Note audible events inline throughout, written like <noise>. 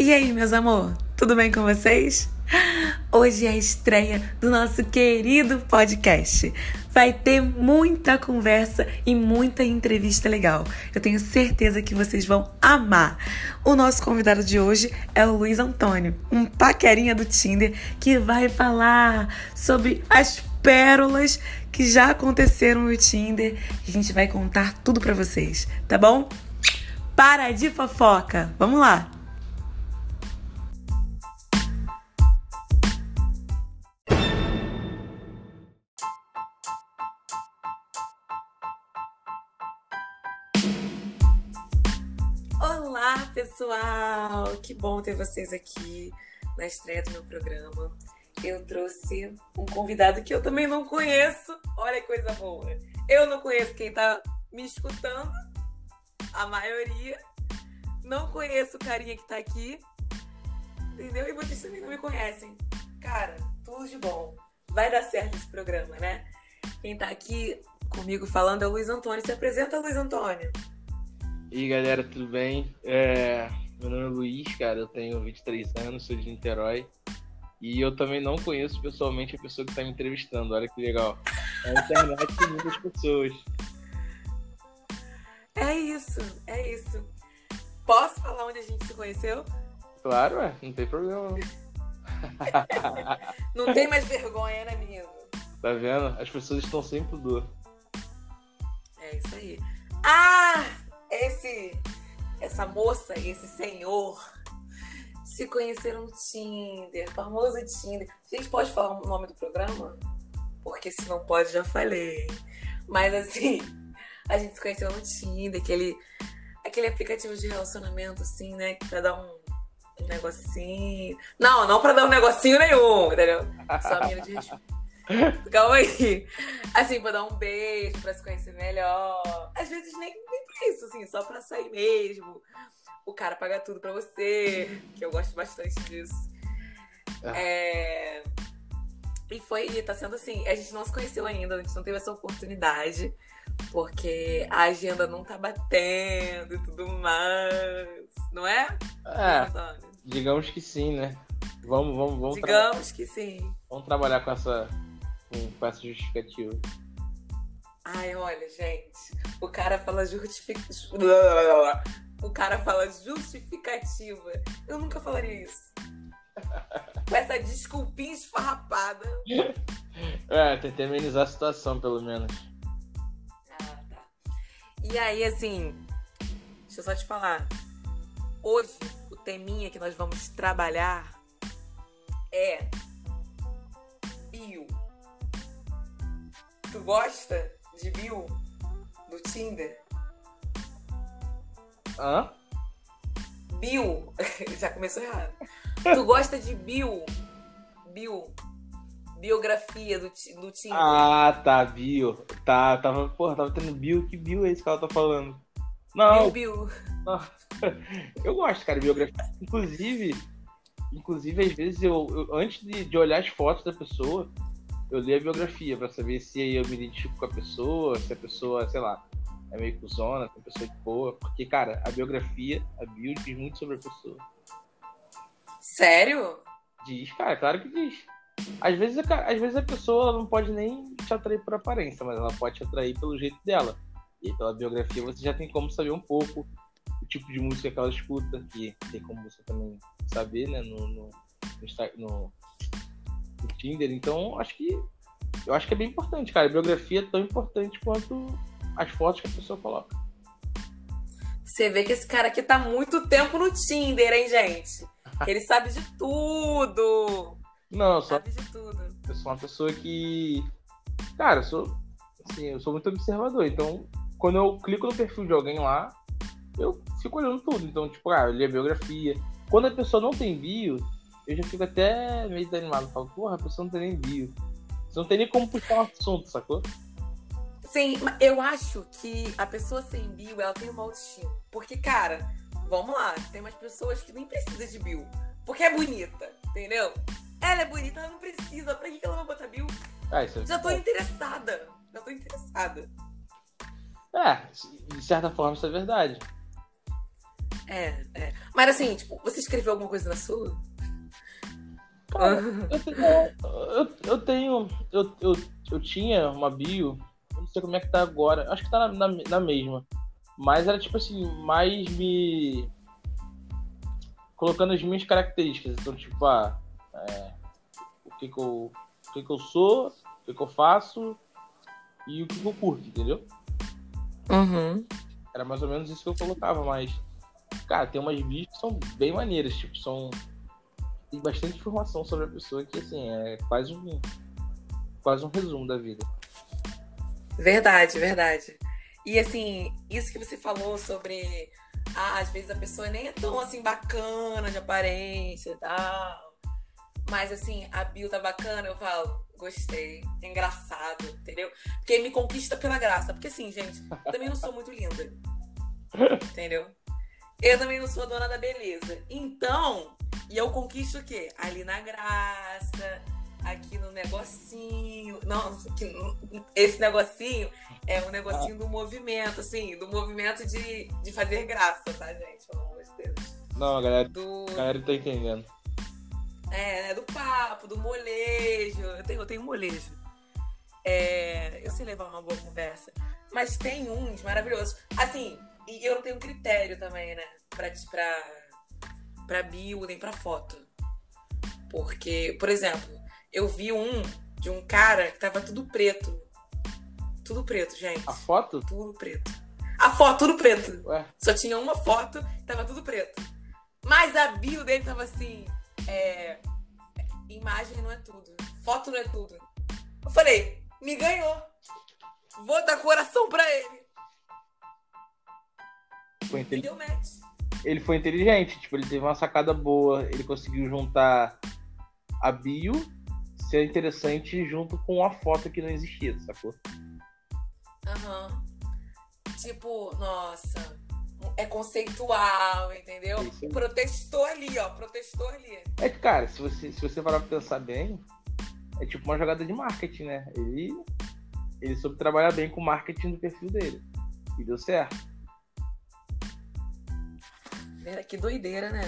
E aí, meus amor, tudo bem com vocês? Hoje é a estreia do nosso querido podcast. Vai ter muita conversa e muita entrevista legal. Eu tenho certeza que vocês vão amar. O nosso convidado de hoje é o Luiz Antônio, um paquerinha do Tinder que vai falar sobre as pérolas que já aconteceram no Tinder. A gente vai contar tudo para vocês, tá bom? Para de fofoca. Vamos lá. Pessoal! Que bom ter vocês aqui na estreia do meu programa. Eu trouxe um convidado que eu também não conheço. Olha que coisa boa. Eu não conheço quem tá me escutando, a maioria. Não conheço o carinha que tá aqui. Entendeu? E vocês também não me conhecem. Cara, tudo de bom. Vai dar certo esse programa, né? Quem tá aqui comigo falando é o Luiz Antônio. Se apresenta, Luiz Antônio. E aí, galera, tudo bem? É, meu nome é Luiz, cara, eu tenho 23 anos, sou de Niterói. E eu também não conheço pessoalmente a pessoa que está me entrevistando, olha que legal. Na internet tem muitas pessoas. É isso, é isso. Posso falar onde a gente se conheceu? Claro, ué, não tem problema. Não, não tem mais vergonha, né, menino? Tá vendo? As pessoas estão sem pudor. É isso aí. Ah! Esse, essa moça esse senhor se conheceram no Tinder, famoso Tinder. A gente pode falar o nome do programa? Porque se não pode, já falei. Mas assim, a gente se conheceu no Tinder, aquele, aquele aplicativo de relacionamento, assim, né? Pra dar um, um negocinho. Não, não pra dar um negocinho nenhum, entendeu? Só a mina de respeito. <laughs> Calma aí. Assim, pra dar um beijo, pra se conhecer melhor. Às vezes nem, nem pra isso, assim, só pra sair mesmo. O cara paga tudo pra você, que eu gosto bastante disso. Ah. É... E foi, tá sendo assim, a gente não se conheceu ainda, a gente não teve essa oportunidade, porque a agenda não tá batendo e tudo mais, não é? É, digamos que sim, né? Vamos, vamos, vamos. Digamos que sim. Vamos trabalhar com essa com essa justificativa. Ai, olha, gente, o cara fala justificativa. O cara fala justificativa. Eu nunca falaria isso. Com essa desculpinha esfarrapada. É, tentei amenizar a situação, pelo menos. Ah, tá. E aí, assim, deixa eu só te falar. Hoje, o teminha que nós vamos trabalhar é Tu gosta de Bill do Tinder? Hã? Bill. <laughs> Já começou errado. Tu gosta de Bill? Bill. Biografia do, do Tinder. Ah, tá, Bill. Tá, tava, porra, tava tendo Bill. Que Bill é esse que ela tá falando? Não. Bill, Bill. Não. <laughs> Eu gosto, cara, de biografia. Inclusive, inclusive, às vezes eu, eu antes de, de olhar as fotos da pessoa, eu li a biografia para saber se eu me identifico com a pessoa, se a pessoa, sei lá, é meio cuzona, se a pessoa é boa. Porque, cara, a biografia, a bio diz muito sobre a pessoa. Sério? Diz, cara, claro que diz. Às vezes, às vezes a pessoa não pode nem te atrair por aparência, mas ela pode te atrair pelo jeito dela. E pela biografia você já tem como saber um pouco o tipo de música que ela escuta, que tem como você também saber, né, no, no, no, no Tinder. Então, acho que eu acho que é bem importante, cara. A biografia é tão importante quanto as fotos que a pessoa coloca. Você vê que esse cara aqui tá muito tempo no Tinder, hein, gente? <laughs> Ele sabe de tudo. Não, eu sou, sabe de tudo. Eu sou uma pessoa que. Cara, eu sou. Assim, eu sou muito observador. Então, quando eu clico no perfil de alguém lá, eu fico olhando tudo. Então, tipo, ah, eu li a biografia. Quando a pessoa não tem bio, eu já fico até meio desanimado. Falo, porra, a pessoa não tem nem bio. Você não tem nem como puxar um assunto, sacou? Sim, eu acho que a pessoa sem bio, ela tem uma autoestima. Porque, cara, vamos lá, tem umas pessoas que nem precisam de bio. Porque é bonita, entendeu? Ela é bonita, ela não precisa. Pra que ela vai botar bio? Ah, é Já tô bom. interessada. Já tô interessada. É, de certa forma isso é verdade. É, é. Mas assim, tipo, você escreveu alguma coisa na sua? Cara, eu, tenho, eu, eu tenho. Eu, eu, eu tinha uma bio, não sei como é que tá agora. Acho que tá na, na, na mesma. Mas era tipo assim, mais me. Colocando as minhas características. Então, tipo, ah, é, o que que eu. O que que eu sou, o que que eu faço e o que que eu curto, entendeu? Uhum. Era mais ou menos isso que eu colocava, mas. Cara, tem umas bios que são bem maneiras, tipo, são. Tem bastante informação sobre a pessoa que, assim, é quase um. Quase um resumo da vida. Verdade, verdade. E assim, isso que você falou sobre. Ah, às vezes a pessoa nem é tão assim bacana de aparência e tal. Mas assim, a bio tá bacana, eu falo, gostei, é engraçado, entendeu? Porque me conquista pela graça. Porque assim, gente, eu também não sou muito linda. Entendeu? Eu também não sou dona da beleza. Então, e eu conquisto o quê? Ali na graça, aqui no negocinho. Não, esse negocinho é um negocinho do movimento, assim, do movimento de, de fazer graça, tá, gente? Pelo amor de Deus. Não, a galera, Do, a galera tá entendendo. é, né, do papo, do molejo. Eu tenho, eu tenho molejo. É, eu sei levar uma boa conversa. Mas tem uns maravilhosos. Assim, e eu não tenho critério também, né? Pra, pra, pra bio nem pra foto. Porque, por exemplo, eu vi um de um cara que tava tudo preto. Tudo preto, gente. A foto? Tudo preto. A foto, tudo preto. Ué, Só tinha uma foto, tava tudo preto. Mas a bio dele tava assim: é, imagem não é tudo, foto não é tudo. Eu falei: me ganhou. Vou dar coração pra ele. foi deu match. Ele foi inteligente, tipo, ele teve uma sacada boa, ele conseguiu juntar a bio ser interessante junto com a foto que não existia, sacou? Aham. Tipo, nossa, é conceitual, entendeu? Aí. Protestou ali, ó, protestou ali. É que, cara, se você, se você parar pra pensar bem, é tipo uma jogada de marketing, né? Ele, ele soube trabalhar bem com o marketing do perfil dele. E deu certo. É, Que doideira, né?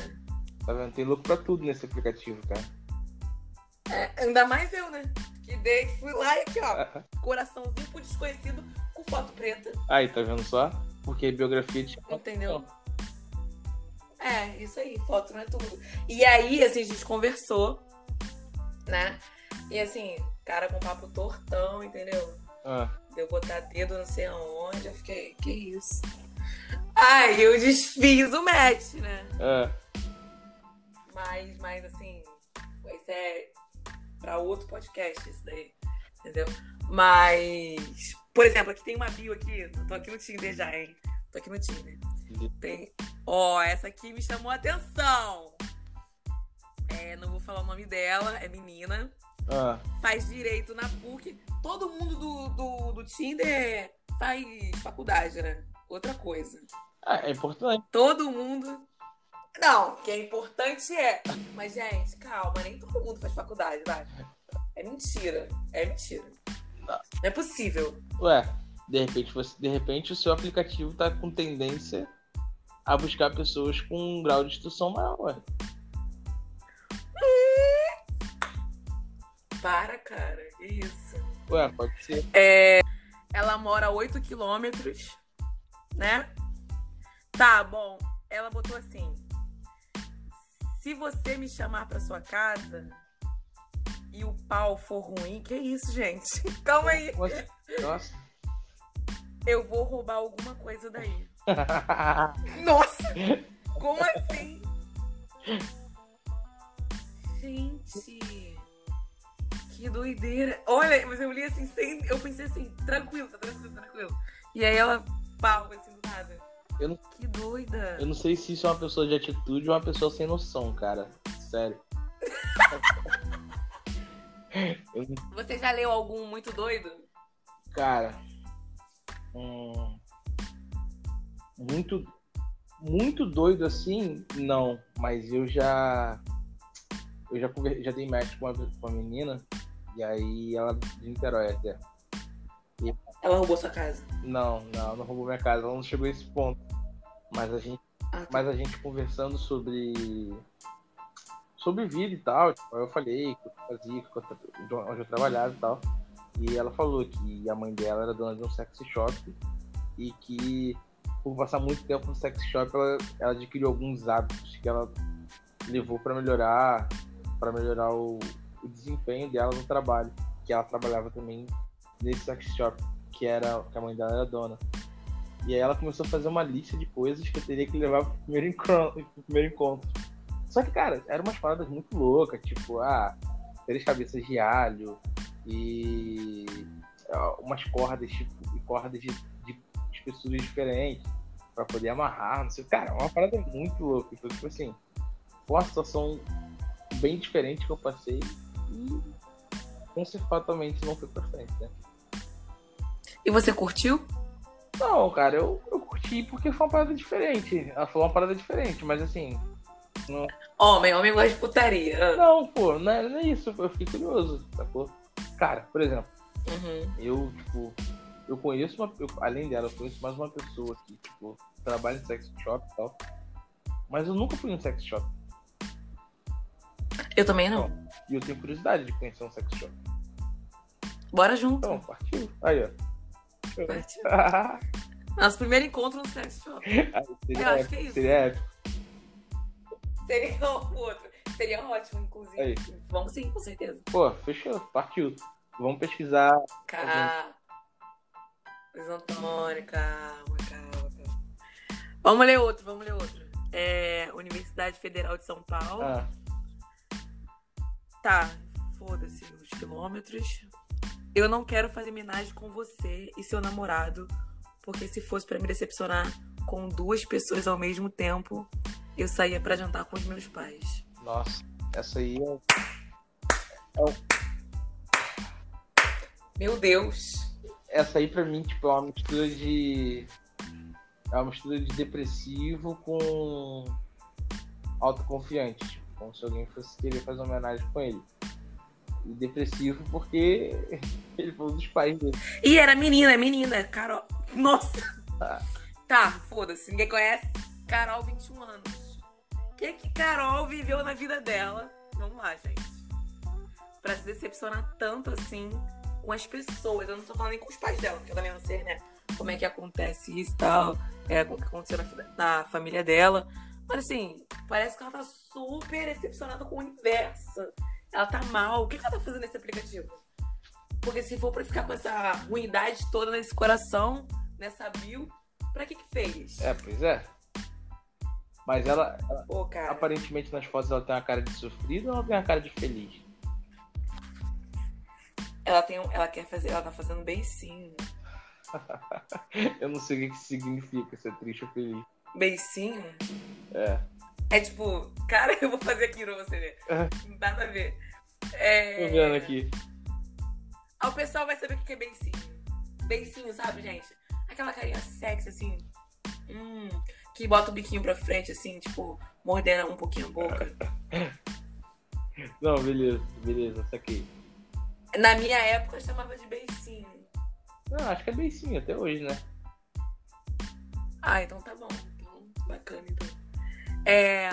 Tá vendo? Tem louco pra tudo nesse aplicativo, cara. É, ainda mais eu, né? Que dei, fui lá e aqui, ó, coraçãozinho pro desconhecido com foto preta. Aí, tá vendo só? Porque biografia tinha. Entendeu? É, isso aí, foto não é tudo. E aí, assim, a gente conversou, né? E assim, cara com papo tortão, entendeu? Ah, Deu botar dedo não sei aonde, eu fiquei, que isso? Ai, eu desfiz o match, né? ah, Mas, mas assim, isso é pra outro podcast, isso daí, entendeu? Mas, por exemplo, aqui tem uma bio aqui, eu tô aqui no Tinder já, hein? Tô aqui no Tinder. Tem, ó, essa aqui me chamou a atenção. É, não vou falar o nome dela, é menina. ah. Faz direito na PUC. Todo mundo do, do, do Tinder faz faculdade, né? Outra coisa. Ah, é importante. Todo mundo. Não, que é importante é. Mas, gente, calma, nem todo mundo faz faculdade, vai. É mentira. É mentira. Não é possível. Ué, de repente, você, de repente o seu aplicativo tá com tendência a buscar pessoas com um grau de instrução maior, ué. Para, cara. Que isso. Ué, pode ser. Ela mora a 8 quilômetros, né? Tá, bom. Ela botou assim: Se você me chamar pra sua casa e o pau for ruim, que isso, gente? <laughs> Calma aí. Nossa. Nossa. Eu vou roubar alguma coisa daí. <laughs> Nossa! Como assim? Gente! Que doideira! Olha, mas eu li assim, sem. Eu pensei assim, tranquilo, tá tranquilo, tranquilo. E aí ela, pau, assim, do nada. Eu não- Que doida! Eu não sei se isso é uma pessoa de atitude ou uma pessoa sem noção, cara. Sério. <laughs> Eu Você já leu algum muito doido? cara. hum, muito. Muito doido assim, não. Mas eu já. Eu já, já dei match com uma, com uma menina. E aí ela de Niterói até. Ela roubou sua casa. Não, não, não roubou minha casa. Ela não chegou a esse ponto. Mas a gente. Ah, tá. Mas a gente conversando sobre. Sobre vida e tal. Tipo, eu falei o que eu fazia, onde eu trabalhava e tal. E ela falou que a mãe dela era dona de um sex shop e que por passar muito tempo no sex shop ela, ela adquiriu alguns hábitos que ela levou para melhorar para melhorar o, o desempenho dela no trabalho que ela trabalhava também nesse sex shop que era que a mãe dela era dona e aí ela começou a fazer uma lista de coisas que eu teria que levar pro primeiro encontro, <laughs> pro primeiro encontro. só que cara eram umas paradas muito loucas tipo ah três cabeças de alho e ó, umas cordas tipo e cordas de, de espessuras diferentes pra poder amarrar, não sei. Cara, é uma parada muito louca. Então, tipo assim, foi uma situação bem diferente que eu passei e com não foi pra frente, né? E você curtiu? Não, cara, eu, eu curti porque foi uma parada diferente. Ela falou uma parada diferente, mas assim. Não, Homem, homem gosta de putaria. Ah. não pô, não é, não é isso. Eu fiquei curioso, sacou? Cara, por exemplo, Uhum. eu, tipo, eu conheço uma. eu- além dela, eu conheço mais uma pessoa que, tipo, trabalha em sex shop e tal. Mas eu nunca fui em um sex shop. Eu também não. E eu tenho curiosidade de conhecer um sex shop. Bora junto. Então, partiu. Aí, ó. Partiu. <laughs> Nosso primeiro encontro no sex shop. <laughs> seria Eu acho épico, que é isso. Seria épico. Seria <laughs> o outro. Seria ótimo, inclusive. Aí. Vamos sim, com certeza. Pô, fechou. Partiu. Vamos pesquisar. Calma. Luiz Antônio, calma, calma, calma. Vamos ler outro, vamos ler outro. É, Universidade Federal de São Paulo. Ah, Tá, foda-se os quilômetros. Eu não quero fazer homenagem com você e seu namorado, porque se fosse pra me decepcionar com duas pessoas ao mesmo tempo, eu saía pra jantar com os meus pais. nossa. Essa aí é. Meu Deus. Essa aí pra mim, tipo, é uma mistura de. É uma mistura de depressivo com autoconfiante. Tipo, como se alguém fosse querer fazer uma homenagem com ele. E depressivo porque <laughs> ele falou dos pais dele. E era menina, é menina, Carol. Nossa! Tá, foda-se, ninguém conhece. Carol, 21 anos. O que que Carol viveu na vida dela? Vamos lá, gente. Pra se decepcionar tanto assim com as pessoas. Eu não tô falando nem com os pais dela, porque eu também não sei, né? Como é que acontece isso e tal. É, o que aconteceu na, na família dela. Mas assim, parece que ela tá super decepcionada com o universo. Ela tá mal. O que que ela tá fazendo nesse aplicativo? Porque se for pra ficar com essa ruindade toda nesse coração, nessa bio, pra que que fez? É, pois é. Mas ela, ela, Pô, cara. aparentemente nas fotos, ela tem uma cara de sofrido ou ela tem uma cara de feliz? Ela tem, um- ela quer fazer, ela tá fazendo bem sim. <laughs> Eu não sei o que que significa ser triste ou feliz. Beicinho? É. É tipo, cara, <laughs> eu vou fazer aqui pra você ver. É. Nada a ver. É... Tô vendo aqui. Ah, o pessoal vai saber o que é beicinho. Beicinho, sabe, gente? Aquela carinha sexy, assim. Hum, que bota o biquinho pra frente, assim, tipo, mordendo um pouquinho a boca. <laughs> Não, beleza, beleza, saquei. Na minha época eu chamava de beicinho. Não, acho que é beicinho até hoje, né? Ah, então tá bom. Então, bacana, então. É.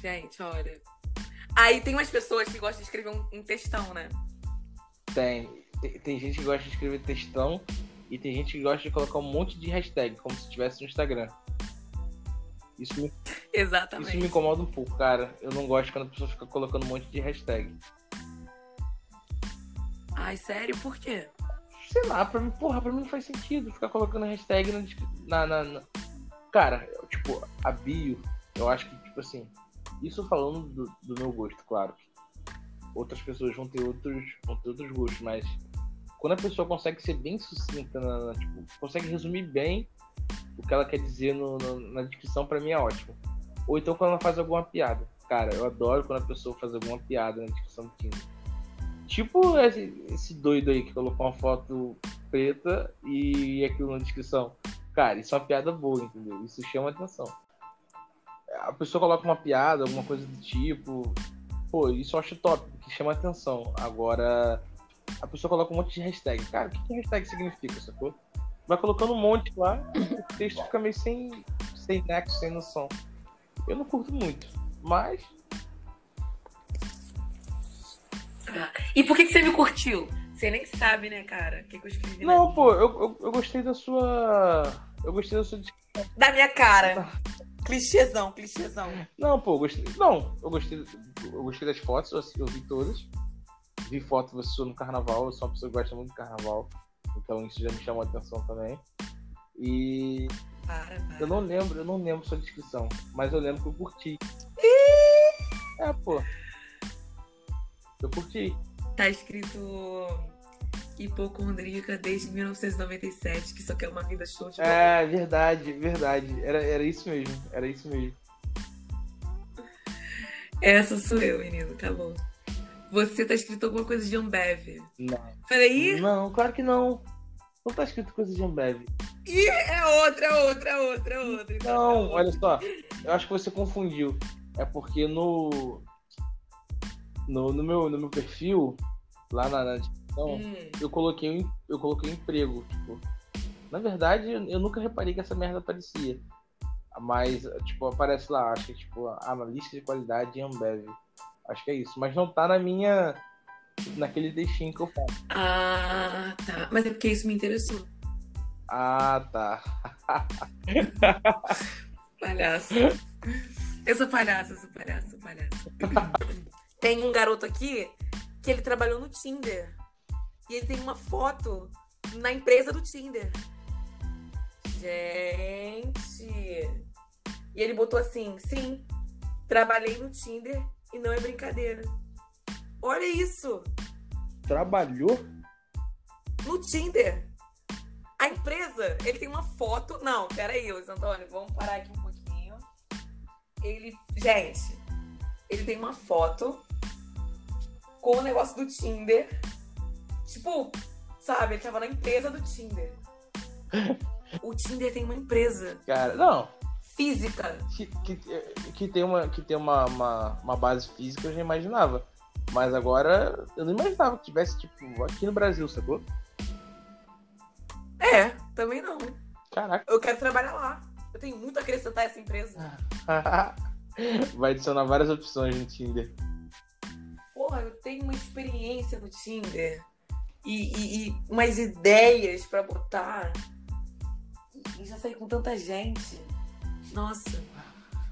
Gente, olha. Aí tem umas pessoas que gostam de escrever um, um textão, né? Tem, tem. tem gente que gosta de escrever textão e tem gente que gosta de colocar um monte de hashtag, como se estivesse no Instagram. Isso me, Exatamente. isso me incomoda um pouco, cara. Eu não gosto quando a pessoa fica colocando um monte de hashtag. Ai, sério? Por quê? Sei lá, pra mim, porra, pra mim não faz sentido ficar colocando hashtag na, na, na- Cara, tipo, a bio, eu acho que, tipo assim, isso falando do, do meu gosto, claro. Outras pessoas vão ter outros, vão ter outros gostos, mas quando a pessoa consegue ser bem sucinta, na, na- tipo, consegue resumir bem o que ela quer dizer no- no- na descrição, pra mim é ótimo. Ou então quando ela faz alguma piada. Cara, eu adoro quando a pessoa faz alguma piada na descrição do Tinder. Tipo esse, esse doido aí que colocou uma foto preta e aquilo na descrição. Cara, isso é uma piada boa, entendeu? Isso chama atenção. A pessoa coloca uma piada, alguma coisa do tipo. Pô, isso eu acho top, porque chama atenção. Agora, a pessoa coloca um monte de hashtag. Cara, o que, que hashtag significa, sacou? vai colocando um monte lá, o texto fica meio sem, sem nexo, sem noção. Eu não curto muito, mas. E por que, que você me curtiu? Você nem sabe, né, cara? O que, que eu escrevi? Não, pô, eu, eu, eu gostei da sua. Eu gostei da sua. Da minha cara. Clichêzão, clichêzão. Não, pô, eu gostei. Não, eu gostei, eu gostei das fotos, eu, eu vi todas. Vi foto você no carnaval, eu sou uma pessoa que gosta muito do carnaval. Então isso já me chamou a atenção também. E. Para, para. Eu não lembro, eu não lembro sua descrição, mas eu lembro que eu curti. É, pô. Eu curti. Tá escrito hipocondríaca desde 1997, que só quer uma vida show de bola. É, verdade, verdade. Era, era isso mesmo, era isso mesmo. Essa sou eu, menino, tá bom. Você tá escrito alguma coisa de Ambev. Não. Falei, ih, Não, claro que não. Não tá escrito coisa de Ambev. ih, é outra, é outra, é outra, é outra. então é Não, outra. olha só. Eu acho que você confundiu. É porque no. No, no, meu, no meu perfil, lá na, na descrição, Hum, eu coloquei um, eu coloquei um emprego, tipo. Na verdade, eu, eu nunca reparei que essa merda aparecia. Mas, tipo, aparece lá, acho que tipo, analista de qualidade em Ambev. Acho que é isso. Mas não tá na minha. naquele textinho que eu faço. Ah, tá. Mas é porque isso me interessou. Ah, tá. <laughs> Palhaço. Eu sou palhaço, eu sou palhaço, sou palhaço. <laughs> Tem um garoto aqui que ele trabalhou no Tinder. E ele tem uma foto na empresa do Tinder. Gente. E ele botou assim: sim, trabalhei no Tinder e não é brincadeira. Olha isso! Trabalhou? no Tinder. A empresa, ele tem uma foto. Não, peraí, Luiz Antônio, vamos parar aqui um pouquinho. Ele. Gente, ele tem uma foto com o negócio do Tinder. Tipo, sabe, ele tava na empresa do Tinder. O Tinder tem uma empresa Cara, não. física. Que, que, que tem, uma, que tem uma, uma, uma base física eu já imaginava. Mas agora eu não imaginava que tivesse, tipo, aqui no Brasil, sacou? É, também não. Caraca. Eu quero trabalhar lá. Eu tenho muito a acrescentar essa empresa. <laughs> Vai adicionar várias opções no Tinder. Porra, eu tenho uma experiência no Tinder e, e- e umas ideias pra botar. E já saí com tanta gente. Nossa,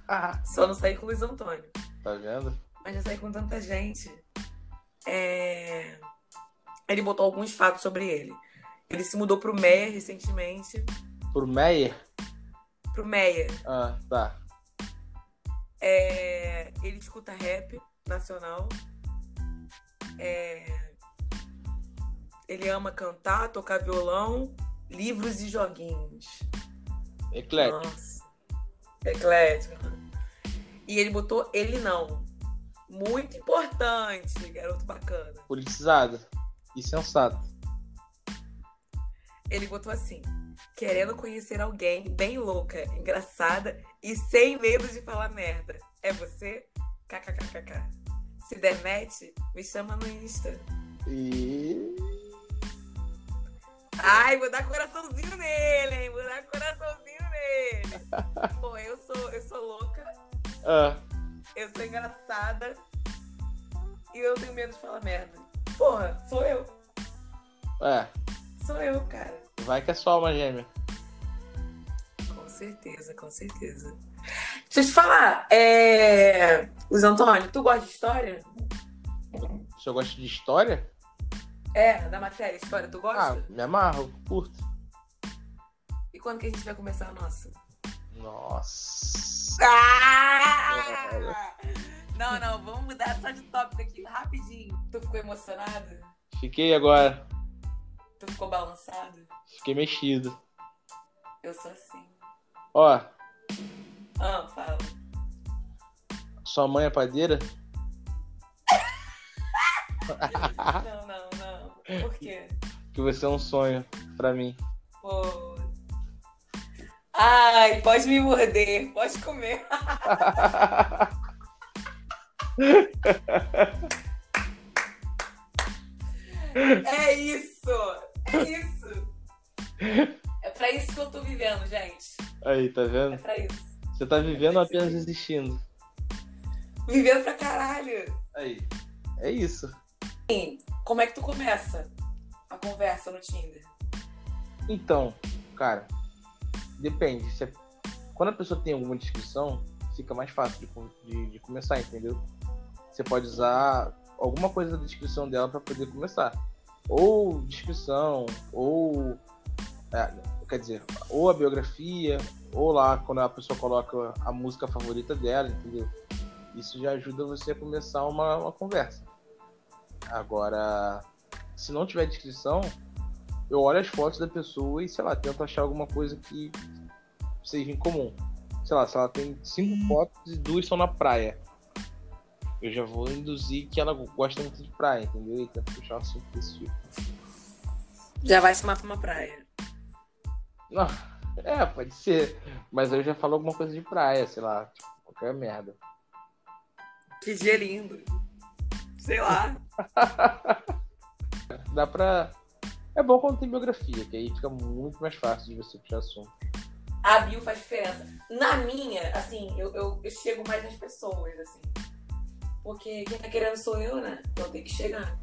Ah, só não saí com o Luiz Antônio. tá vendo? Mas já saí com tanta gente. É, Ele botou alguns fatos sobre ele. Ele se mudou pro Meia recentemente. Pro Meyer? Pro Meia. Ah, tá. É, Ele escuta rap nacional. É, Ele ama cantar, tocar violão, livros e joguinhos. Eclético. Nossa. Eclético. E ele botou ele não. Muito importante, garoto bacana. Politizado. E sensato. Ele botou assim: querendo conhecer alguém bem louca, engraçada e sem medo de falar merda. É você? KKKKK. Se der match, me chama no Insta. E. Ai, vou dar coraçãozinho nele, hein? Vou dar coraçãozinho nele. <laughs> Bom, eu sou, eu sou louca, Ah, eu sou engraçada e eu tenho medo de falar merda. Porra, sou eu. é. Sou eu, cara. Vai que é só alma gêmea. Com certeza, com certeza. Deixa eu te falar, é. Luiz Antônio, tu gosta de história? Se eu gosto de história, É, da matéria, história, tu ah, gosta? me amarro, curto. E quando que a gente vai começar a nossa? Nossa. Ah! Não, não, vamos mudar só de tópico aqui rapidinho. Tu ficou emocionado? Fiquei agora. Tu ficou balançado? Fiquei mexido. Eu sou assim. Ó, Ah, fala. sua mãe é padeira? Não, não, não. Por quê? Que você é um sonho pra mim. Pô. Ai, pode me morder, pode comer. <laughs> É isso! É isso! É pra isso que eu tô vivendo, gente. Aí, tá É vendo? pra isso. Você tá vivendo ou apenas existindo? Vivendo pra caralho. Aí. É isso. Como é que tu começa a conversa no Tinder? Então, cara, depende. Se é- Quando a pessoa tem alguma descrição, fica mais fácil de, de- de começar, entendeu? Você pode usar alguma coisa da descrição dela para poder começar. Ou descrição, ou. é, quer dizer, ou a biografia, ou lá quando a pessoa coloca a música favorita dela, entendeu? Isso já ajuda você a começar uma, uma conversa. Agora, se não tiver descrição, eu olho as fotos da pessoa e, sei lá, tento achar alguma coisa que seja em comum. Sei lá, se ela tem cinco fotos e duas são na praia. Eu já vou induzir que ela gosta muito de praia, entendeu? E tento puxar um assunto desse tipo. Já vai chamar pra uma praia. Não, <laughs> é, pode ser. Mas eu já falo alguma coisa de praia, sei lá, tipo, qualquer merda. Que dia lindo. Sei lá. <laughs> Dá pra. É bom quando tem biografia, que aí fica muito mais fácil de você puxar assunto. A bio faz diferença. Na minha, assim, eu, eu, eu chego mais nas pessoas, assim. Porque quem tá querendo sou eu, né? Então tem que chegar.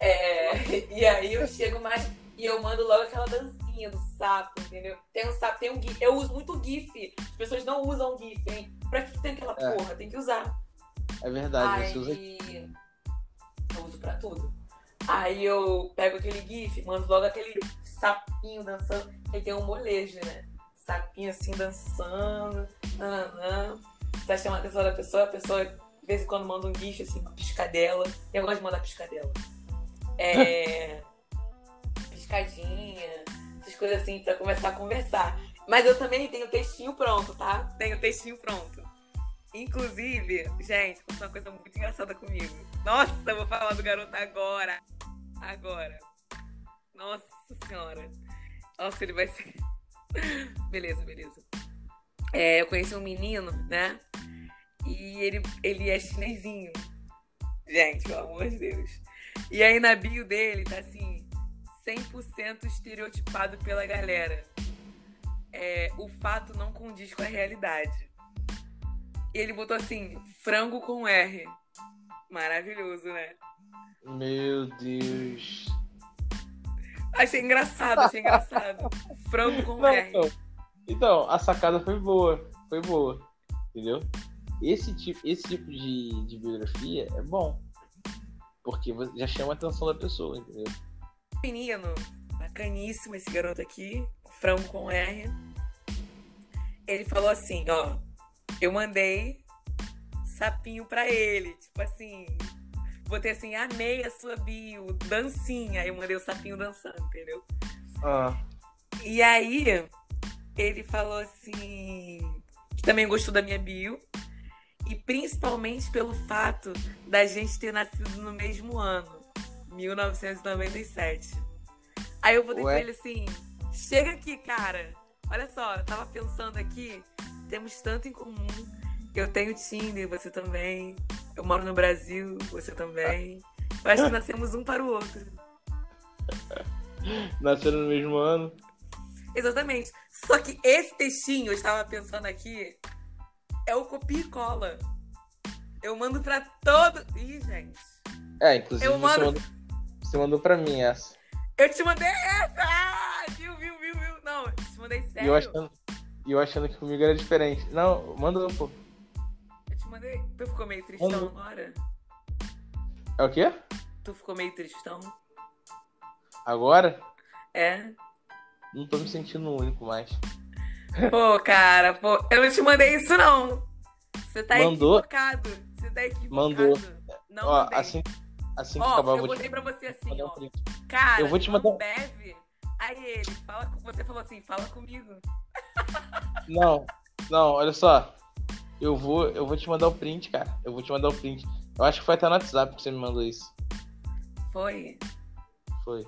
É, <laughs> e aí eu chego mais e eu mando logo aquela dancinha do sapo, entendeu? Tem um sapo, tem um GIF. Eu uso muito GIF. As pessoas não usam GIF, hein? Pra que tem aquela É. porra? Tem que usar. É verdade, Aí você usa. eu uso pra tudo. Aí eu pego aquele GIF, mando logo aquele sapinho dançando, que tem um molejo, né? Sapinho assim dançando, nananã. Tá chamando a atenção da pessoa, a pessoa de vez em quando manda um GIF assim, uma piscadela. Eu gosto de mandar piscadela. É. <laughs> piscadinha, coisas assim pra começar a conversar. Mas eu também tenho textinho pronto, tá? Tenho textinho pronto. Inclusive, gente, uma coisa muito engraçada comigo. Nossa, eu vou falar do garoto agora. Agora. Nossa senhora. Nossa, ele vai ser. <laughs> beleza, beleza. É, eu conheci um menino, né? E ele, ele é chinesinho. Gente, pelo amor de Deus. E aí na bio dele tá assim: 100% estereotipado pela galera. É, o fato não condiz com a realidade. E ele botou assim, frango com R. Maravilhoso, né? Meu Deus. Achei engraçado, achei engraçado. Frango com Não, R. então, então, a sacada foi boa. Foi boa. Entendeu? Esse tipo, esse tipo de, de biografia é bom. Porque já chama a atenção da pessoa, entendeu? Menino, bacaníssimo esse garoto aqui, frango com R. Ele falou assim, ó. Eu mandei sapinho pra ele. Tipo assim, botei assim, amei a sua bio, dancinha. Aí eu mandei o sapinho dançando, entendeu? Ah, E aí, ele falou assim que também gostou da minha bio. E principalmente pelo fato da gente ter nascido no mesmo ano, 1997. Aí eu botei Ué? pra ele assim: chega aqui, cara. Olha só, eu tava pensando aqui, temos tanto em comum. Eu tenho Tinder, você também. Eu moro no Brasil, você também. Eu acho que nascemos um para o outro. <laughs> nasceram no mesmo ano. Exatamente. Só que esse textinho, eu estava pensando aqui, é o copia e cola. Eu mando pra todo. Ih, gente. É, inclusive Eu mando- mandou, você mandou pra mim essa. Eu te mandei essa! Ah, viu, viu, viu, viu? Não, eu te mandei E sério. eu achando, e eu achando que comigo era diferente. Não, mandou, pô. Eu te mandei. Tu ficou meio tristão Mandou. agora? É o quê? Tu ficou meio tristão? Agora? É? Não tô me sentindo único mais. Pô, cara, pô, eu não te mandei isso, não. Você tá Mandou? equivocado. Você tá equivocado. Mandou. Não Ó, mandei. assim, assim que Ó, acabar, eu eu botei te pra você assim, um ó. Cara, Eu vou te mandar- Ambev. Aí ele, fala com... você falou assim, fala comigo. <laughs> Não, não, olha só. Eu vou, eu vou te mandar o print, cara. Eu vou te mandar o print. Eu acho que foi até no WhatsApp que você me mandou isso. Foi. Foi.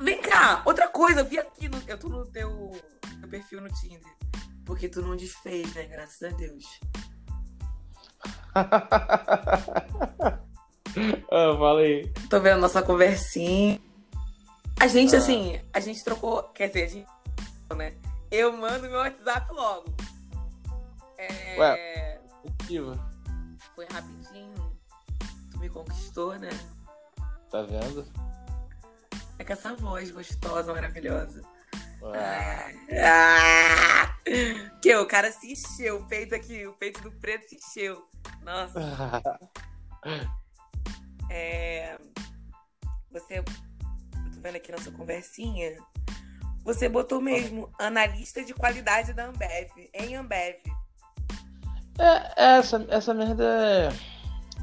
Vem cá, outra coisa, eu vi aqui, no... eu tô no teu... teu perfil no Tinder. Porque tu não desfez, né? Graças a Deus. <laughs> <laughs> ah, fala aí. Tô vendo nossa conversinha. A gente, Ah. assim, a gente trocou. Quer dizer, a gente. Né? Eu mando meu WhatsApp logo. É, Ué. Ativa. Foi rapidinho. Tu me conquistou, né? Tá vendo? É com essa voz gostosa, maravilhosa. Ah, Ah! Que o cara se encheu, o peito aqui, o peito do preto se encheu. Nossa, <laughs> é. Você. Eu tô vendo aqui nossa conversinha. Você botou mesmo analista de qualidade da Ambev, em Ambev. É, essa, essa merda é.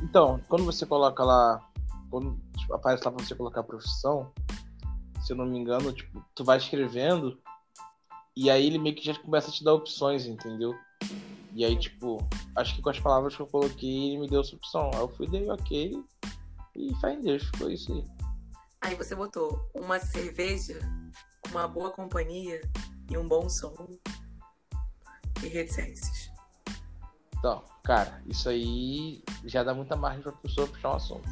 Então, quando você coloca lá. Quando aparece lá pra você colocar a profissão, se eu não me engano, tipo, tu vai escrevendo e aí ele meio que já começa a te dar opções, entendeu? E aí, tipo, acho que com as palavras que eu coloquei, ele me deu essa opção. Aí eu fui, dei ok e fé em Deus, ficou isso aí. Aí você botou uma cerveja com uma boa companhia e um bom som e reticências. Então, cara, isso aí já dá muita margem pra pessoa puxar um assunto.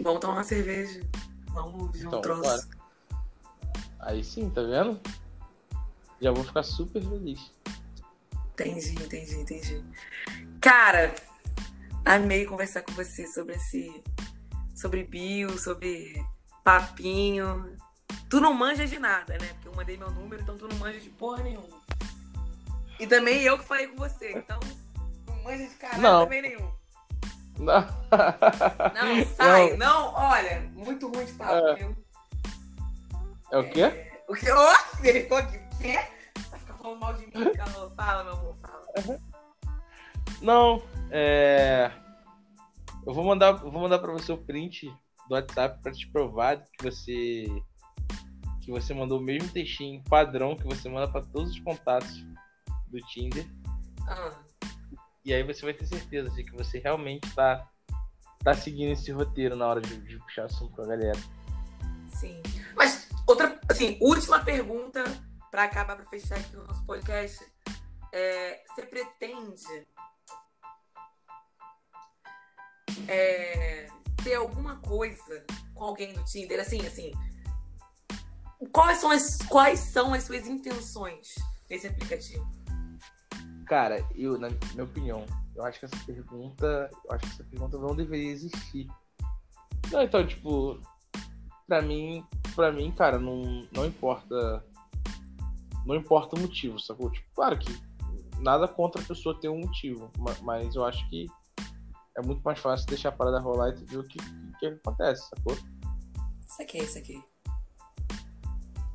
Vamos tomar uma cerveja. Vamos ouvir um Então, troço. bora. Aí sim, tá vendo? Já vou ficar super feliz. Entendi, entendi, entendi. Cara, amei conversar com você sobre esse. Sobre bio, sobre papinho. Tu não manja de nada, né? Porque eu mandei meu número, então tu não manja de porra nenhuma. E também eu que falei com você, então não manja de caralho Não. também nenhum. Não, Não, sai, não, olha, muito ruim de papo, É. viu? É o quê? O que? Ô, ele ficou aqui, o quê? Vai ficar falando mal de mim, calma, fala, meu amor, fala. Não, é. Eu vou mandar, vou mandar para você o print do WhatsApp para te provar que você que você mandou o mesmo textinho padrão que você manda para todos os contatos do Tinder. Ah. E aí você vai ter certeza de que você realmente tá tá seguindo esse roteiro na hora de, de puxar assunto com a galera. Sim. Mas outra, assim, última pergunta pra acabar, pra fechar aqui o nosso podcast. É, você pretende é, ter alguma coisa com alguém do Tinder? Assim, assim. Quais são as, quais são as suas intenções nesse aplicativo? Cara, eu, na minha opinião, eu acho que essa pergunta. Eu acho que essa pergunta não deveria existir. Não, então, tipo, pra mim, pra mim, cara, não, não importa. Não importa o motivo, sacou? Tipo, claro que nada contra a pessoa ter um motivo, ma- mas eu acho que é muito mais fácil deixar a parada rolar e ver o que, que, que acontece, sacou? Isso aqui, isso aqui.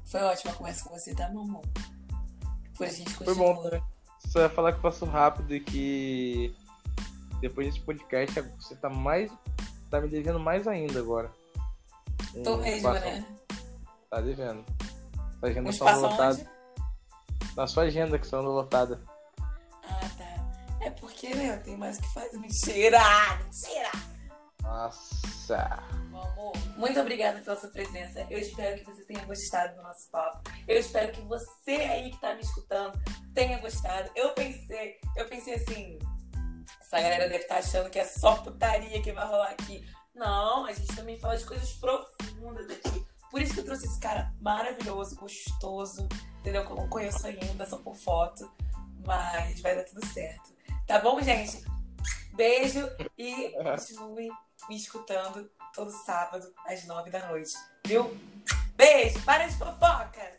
Foi ótima a conversa com você, tá, meu amor? Depois a gente Foi continua. bom, né? Só ia falar que passou rápido e que depois desse podcast você tá mais. tá me devendo mais ainda agora. Tô Um mesmo, espaço- né? Tá devendo. Sua agenda só espaço lotada. Na sua agenda que só anda lotada. Tá. Porque, né, tem mais o que fazer. Mentira! Mentira! Nossa. Meu amor, muito obrigada pela sua presença. Eu espero que você tenha gostado do nosso papo. Eu espero que você aí que tá me escutando tenha gostado. Eu pensei, eu pensei assim, essa galera deve estar achando que é só putaria que vai rolar aqui. Não, a gente também fala de coisas profundas aqui. Por isso que eu trouxe esse cara maravilhoso, gostoso, entendeu? Que eu não conheço ainda, só por foto. Mas vai dar tudo certo. Tá bom, gente? Beijo e continue me escutando todo sábado às nove da noite. Viu? Beijo! Para de fofoca!